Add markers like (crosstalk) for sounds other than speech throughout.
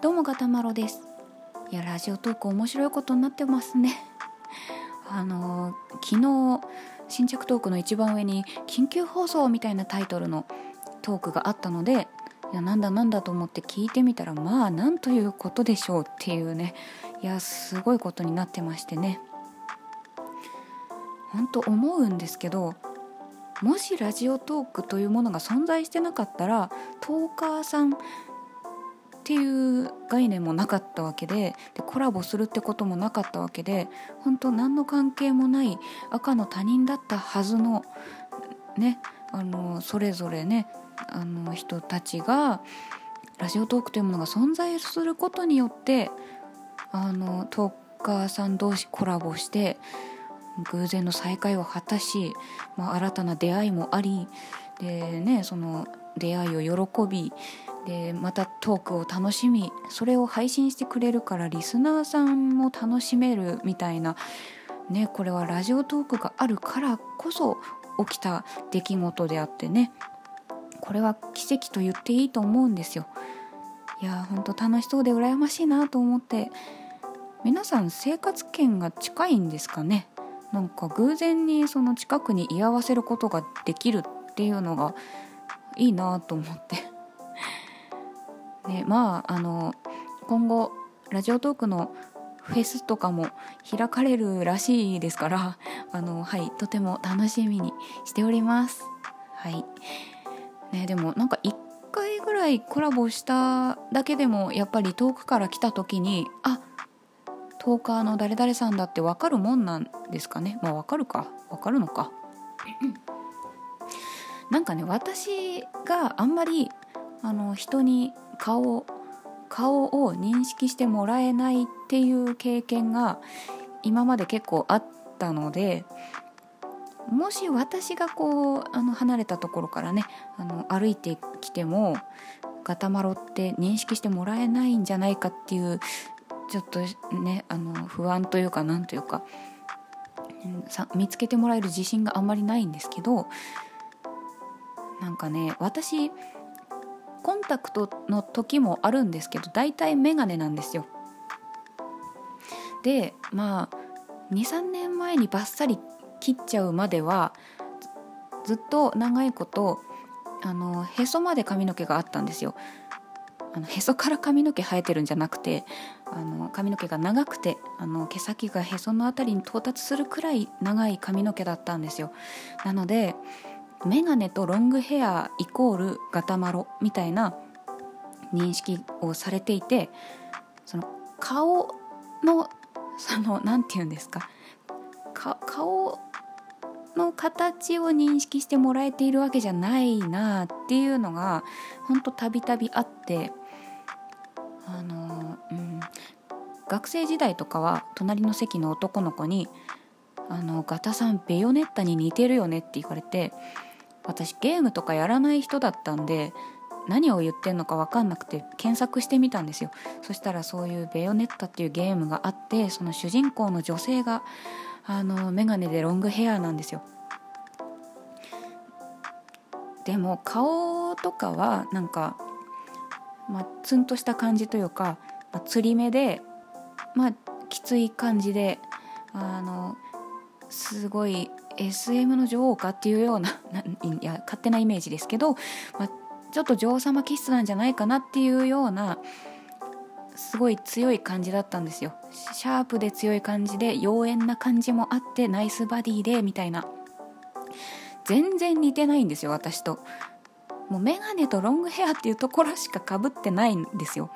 どうもガタマロです。いやラジオトーク面白いことになってますね。(laughs) あの昨日新着トークの一番上に緊急放送みたいなタイトルのトークがあったのでいやなんだなんだと思って聞いてみたらまあなんということでしょうっていうね。いやすごいことになってましてね。本当思うんですけどもしラジオトークというものが存在してなかったらトーカーさんっていう概念もなかったわけででコラボするってこともなかったわけで本当何の関係もない赤の他人だったはずのねあのそれぞれねあの人たちがラジオトークというものが存在することによってあのトーカーさん同士コラボして偶然の再会を果たし、まあ、新たな出会いもありでねその出会いを喜びでまたトークを楽しみそれを配信してくれるからリスナーさんも楽しめるみたいなねこれはラジオトークがあるからこそ起きた出来事であってね。これは奇跡と言っていいと思うんですよ。いやほんと楽しそうで羨ましいなと思って皆さん生活圏が近いんですかね。なんか偶然にその近くに居合わせることができるっていうのがいいなと思って。ねまああの今後ラジオトークのフェスとかも開かれるらしいですからあのはいとても楽しみにしております。はい。ねでもなんか1回ぐらいコラボしただけでもやっぱり遠くから来た時にあトーカーの誰々さんだって分かるもんなんですかね。まあ分かるか。分かるのか。なんかね私があんまりあの人に顔顔を認識してもらえないっていう経験が今まで結構あったのでもし私がこうあの離れたところからねあの歩いてきてもガタマロって認識してもらえないんじゃないかっていうちょっとねあの不安というかなんというか見つけてもらえる自信があんまりないんですけどなんかね私コンタクトの時もあるんですけど大体メガネなんですよ。でまあ23年前にバッサリ切っちゃうまではずっと長いことあのへそまで髪の毛があったんですよ。あのへそから髪の毛生えてるんじゃなくてあの髪の毛が長くてあの毛先がへその辺りに到達するくらい長い髪の毛だったんですよ。なのでメガネとロングヘアイコールガタマロみたいな認識をされていてその顔のその何て言うんですか？顔の形を認識してもらえているわけじゃないなっていうのがほんとたびたびあってあの、うん、学生時代とかは隣の席の男の子に「あのガタさんベヨネッタに似てるよね」って言われて私ゲームとかやらない人だったんで何を言ってんのか分かんなくて検索してみたんですよ。そしたらそういう「ベヨネッタ」っていうゲームがあってその主人公の女性があのメガネでロングヘアなんですよ。でも顔とかはなんか、まあ、ツンとした感じというか、まあ、釣り目でまあきつい感じであのすごい SM の女王かっていうような (laughs) ないや勝手なイメージですけど、まあ、ちょっと女王様気質なんじゃないかなっていうようなすごい強い感じだったんですよ。シャープで強い感じで妖艶な感じもあってナイスバディでみたいな。全然似てないんですよ私と。もうメガネとロングヘアっていうところしかかぶってないんですよ。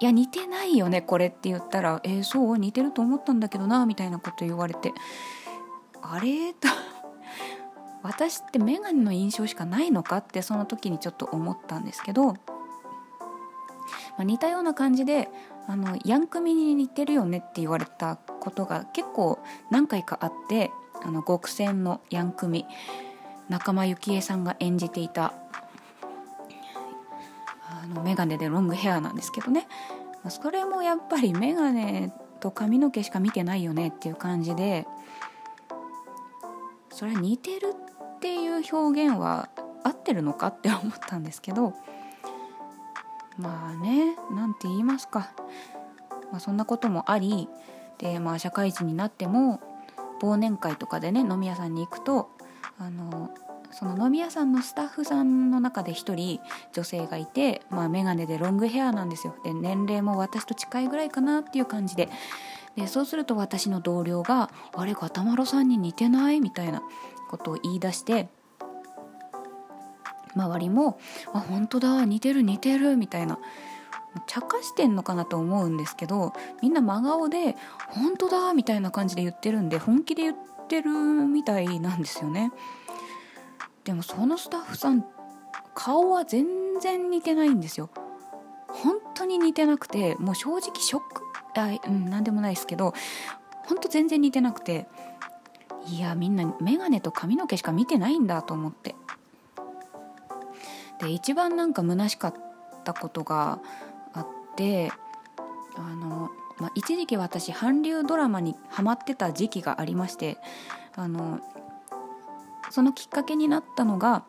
いや似てないよねこれって言ったら「えー、そう似てると思ったんだけどな」みたいなこと言われて。あれ？と。(laughs) 私ってメガネの印象しかないのかってその時にちょっと思ったんですけど、まあ、似たような感じであのヤンクミに似てるよねって言われたことが結構何回かあってあの極戦のヤンクミ仲間由紀恵さんが演じていたメガネでロングヘアなんですけどね。それもやっぱりメガネと髪の毛しか見てないよねっていう感じでそれは似てるっていう表現は合ってるのかって思ったんですけどまあねなんて言いますか、まあ、そんなこともありで、まあ、社会人になっても忘年会とかでね飲み屋さんに行くとあのその飲み屋さんのスタッフさんの中で1人女性がいて、まあ、眼鏡でロングヘアなんですよで年齢も私と近いぐらいかなっていう感じででそうすると私の同僚が「あれタマロさんに似てない?」みたいなことを言い出して周りも「あ本当だ似てる似てる」みたいな茶化してんのかなと思うんですけどみんな真顔で「本当だ」みたいな感じで言ってるんで本気で言ってるみたいなんですよね。でもそのスタッフさん顔は全然似てないんですよ。本当に似てなくてもう正直ショックあうん何でもないですけど本当全然似てなくていやみんな眼鏡と髪の毛しか見てないんだと思ってで一番なんか虚しかったことがあってあの、まあ、一時期私韓流ドラマにハマってた時期がありましてあのそのきっかけになったのが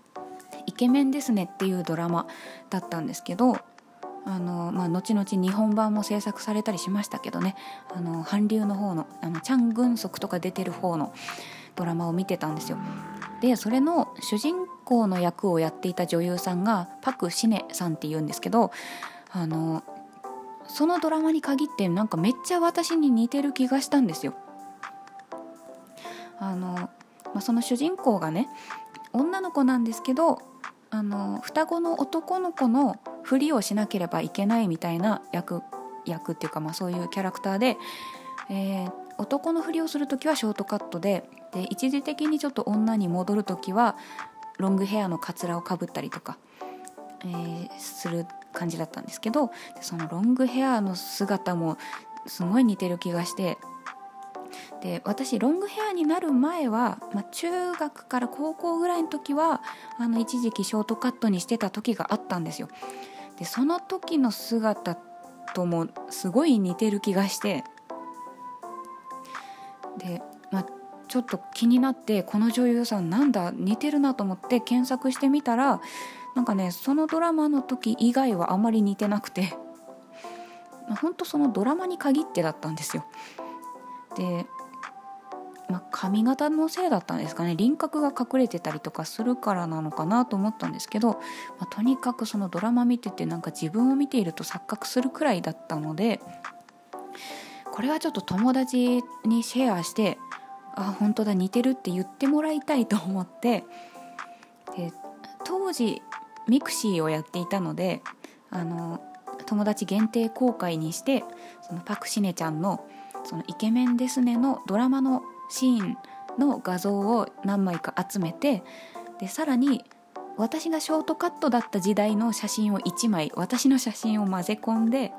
「イケメンですね」っていうドラマだったんですけどあの、まあ、後々日本版も制作されたりしましたけどねあの韓流の方のあのチャン・グンソクとか出てる方のドラマを見てたんですよ。でそれの主人公の役をやっていた女優さんがパク・シネさんっていうんですけどあのそのドラマに限ってなんかめっちゃ私に似てる気がしたんですよ。あのまあ、その主人公がね女の子なんですけどあの双子の男の子のふりをしなければいけないみたいな役役っていうか、まあ、そういうキャラクターで、えー、男のふりをする時はショートカットでで一時的にちょっと女に戻る時はロングヘアのかつらをかぶったりとか、えー、する感じだったんですけどそのロングヘアの姿もすごい似てる気がしてで私ロングヘアになる前は、まあ、中学から高校ぐらいの時はあの一時期ショートカットにしてた時があったんですよ。でその時の姿ともすごい似てる気がしてで、まあ、ちょっと気になってこの女優さんなんだ似てるなと思って検索してみたらなんかねそのドラマの時以外はあまり似てなくてまほんとそのドラマに限ってだったんですよ。でまあ、髪型のせいだったんですかね。輪郭が隠れてたりとかするからなのかなと思ったんですけど、まあ、とにかくそのドラマ見ててなんか自分を見ていると錯覚するくらいだったのでこれはちょっと友達にシェアしてあ本当だ似てるって言ってもらいたいと思ってで当時 mixi をやっていたのであの友達限定公開にしてそのパク・シネちゃんの「そのイケメンですね」のドラマのシーンの画像を何枚か集めてでさらに私がショートカットだった時代の写真を1枚私の写真を混ぜ込んで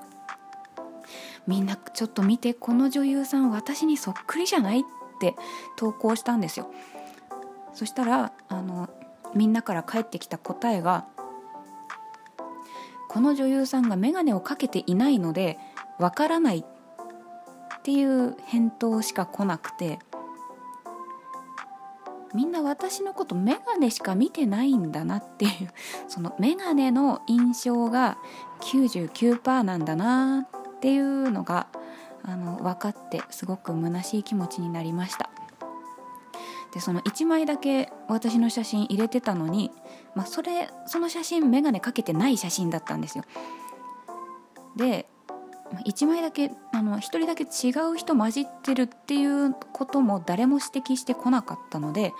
みんなちょっと見てこの女優さん私にそっくりじゃないって投稿したんですよ。そしたらあのみんなから返ってきた答えがこの女優さんが眼鏡をかけていないのでわからないっていう返答しか来なくてみんな私のこと眼鏡しか見てないんだなっていう (laughs) その眼鏡の印象が99%なんだなっていうのがあの分かってすごく虚しい気持ちになりました。でその1枚だけ私の写真入れてたのに、まあ、それその写真眼鏡かけてない写真だったんですよ。で1枚だけあの1人だけ違う人混じってるっていうことも誰も指摘してこなかったので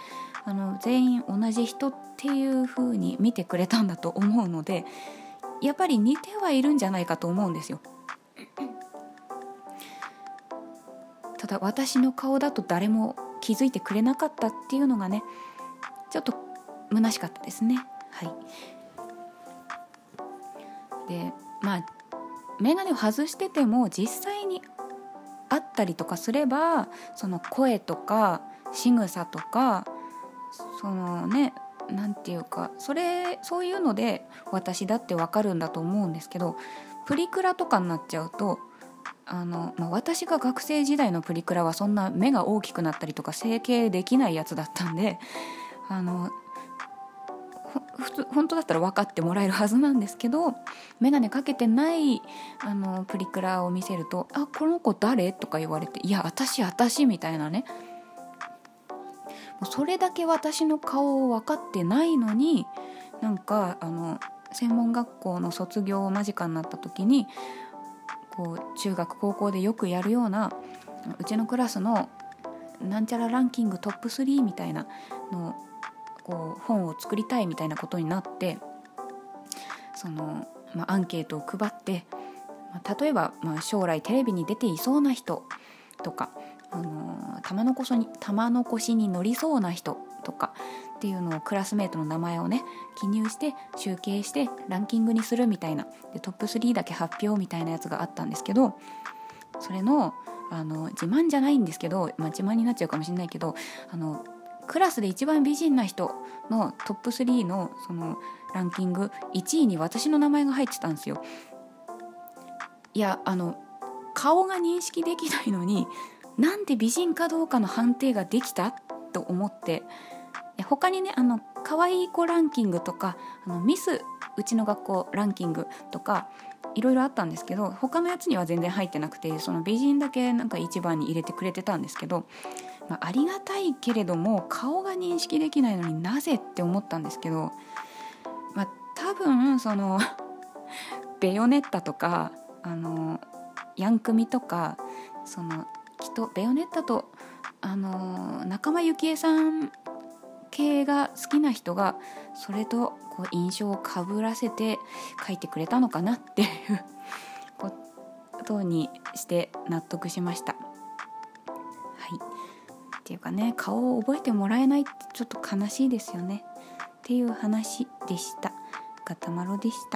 あの全員同じ人っていう風に見てくれたんだと思うのでやっぱり似てはいるんじゃないかと思うんですよ。ただ私の顔だと誰も気づいてくれなかったっていうのがねちょっと虚しかったですね。はいでまあ眼鏡を外してても実際にあったりとかすればその声とか仕草とかそのね何て言うかそれそういうので私だってわかるんだと思うんですけどプリクラとかになっちゃうとあの、まあ、私が学生時代のプリクラはそんな目が大きくなったりとか整形できないやつだったんであの普通本当だったら分かってもらえるはずなんですけど眼鏡かけてないあのプリクラを見せると「あこの子誰?」とか言われて「いや私私」みたいなねそれだけ私の顔を分かってないのになんかあの専門学校の卒業間近になった時にこう中学高校でよくやるようなうちのクラスのなんちゃらランキングトップ3みたいなのこう本を作りたいみたいなことになってその、まあ、アンケートを配って、まあ、例えば、まあ、将来テレビに出ていそうな人とか、あの玉のこしに玉のしに乗りそうな人とかっていうのをクラスメートの名前をね記入して集計してランキングにするみたいなでトップ3だけ発表みたいなやつがあったんですけどそれのあの自慢じゃないんですけど、まあ、自慢になっちゃうかもしれないけどあのクラスで一番美人な人のトップ3のそのランキング1位に私の名前が入ってたんですよ。いやあの顔が認識できないのになんで美人かどうかの判定ができたと思って他にねあの可愛い子ランキングとかあのミスうちの学校ランキングとかいろいろあったんですけど他のやつには全然入ってなくてその美人だけなんか一番に入れてくれてたんですけど、まあ、ありがたいけれども顔が認識できないのになぜって思ったんですけど、まあ、多分その (laughs) ベヨネッタとかあのヤンクミとかそのきっとベヨネッタとあの仲間由紀恵さん系が好きな人がそれとこう印象をかぶらせて書いてくれたのかなっていうことにして納得しました。っていうかね顔を覚えてもらえないってちょっと悲しいですよねっていう話でした。ガタマロでした。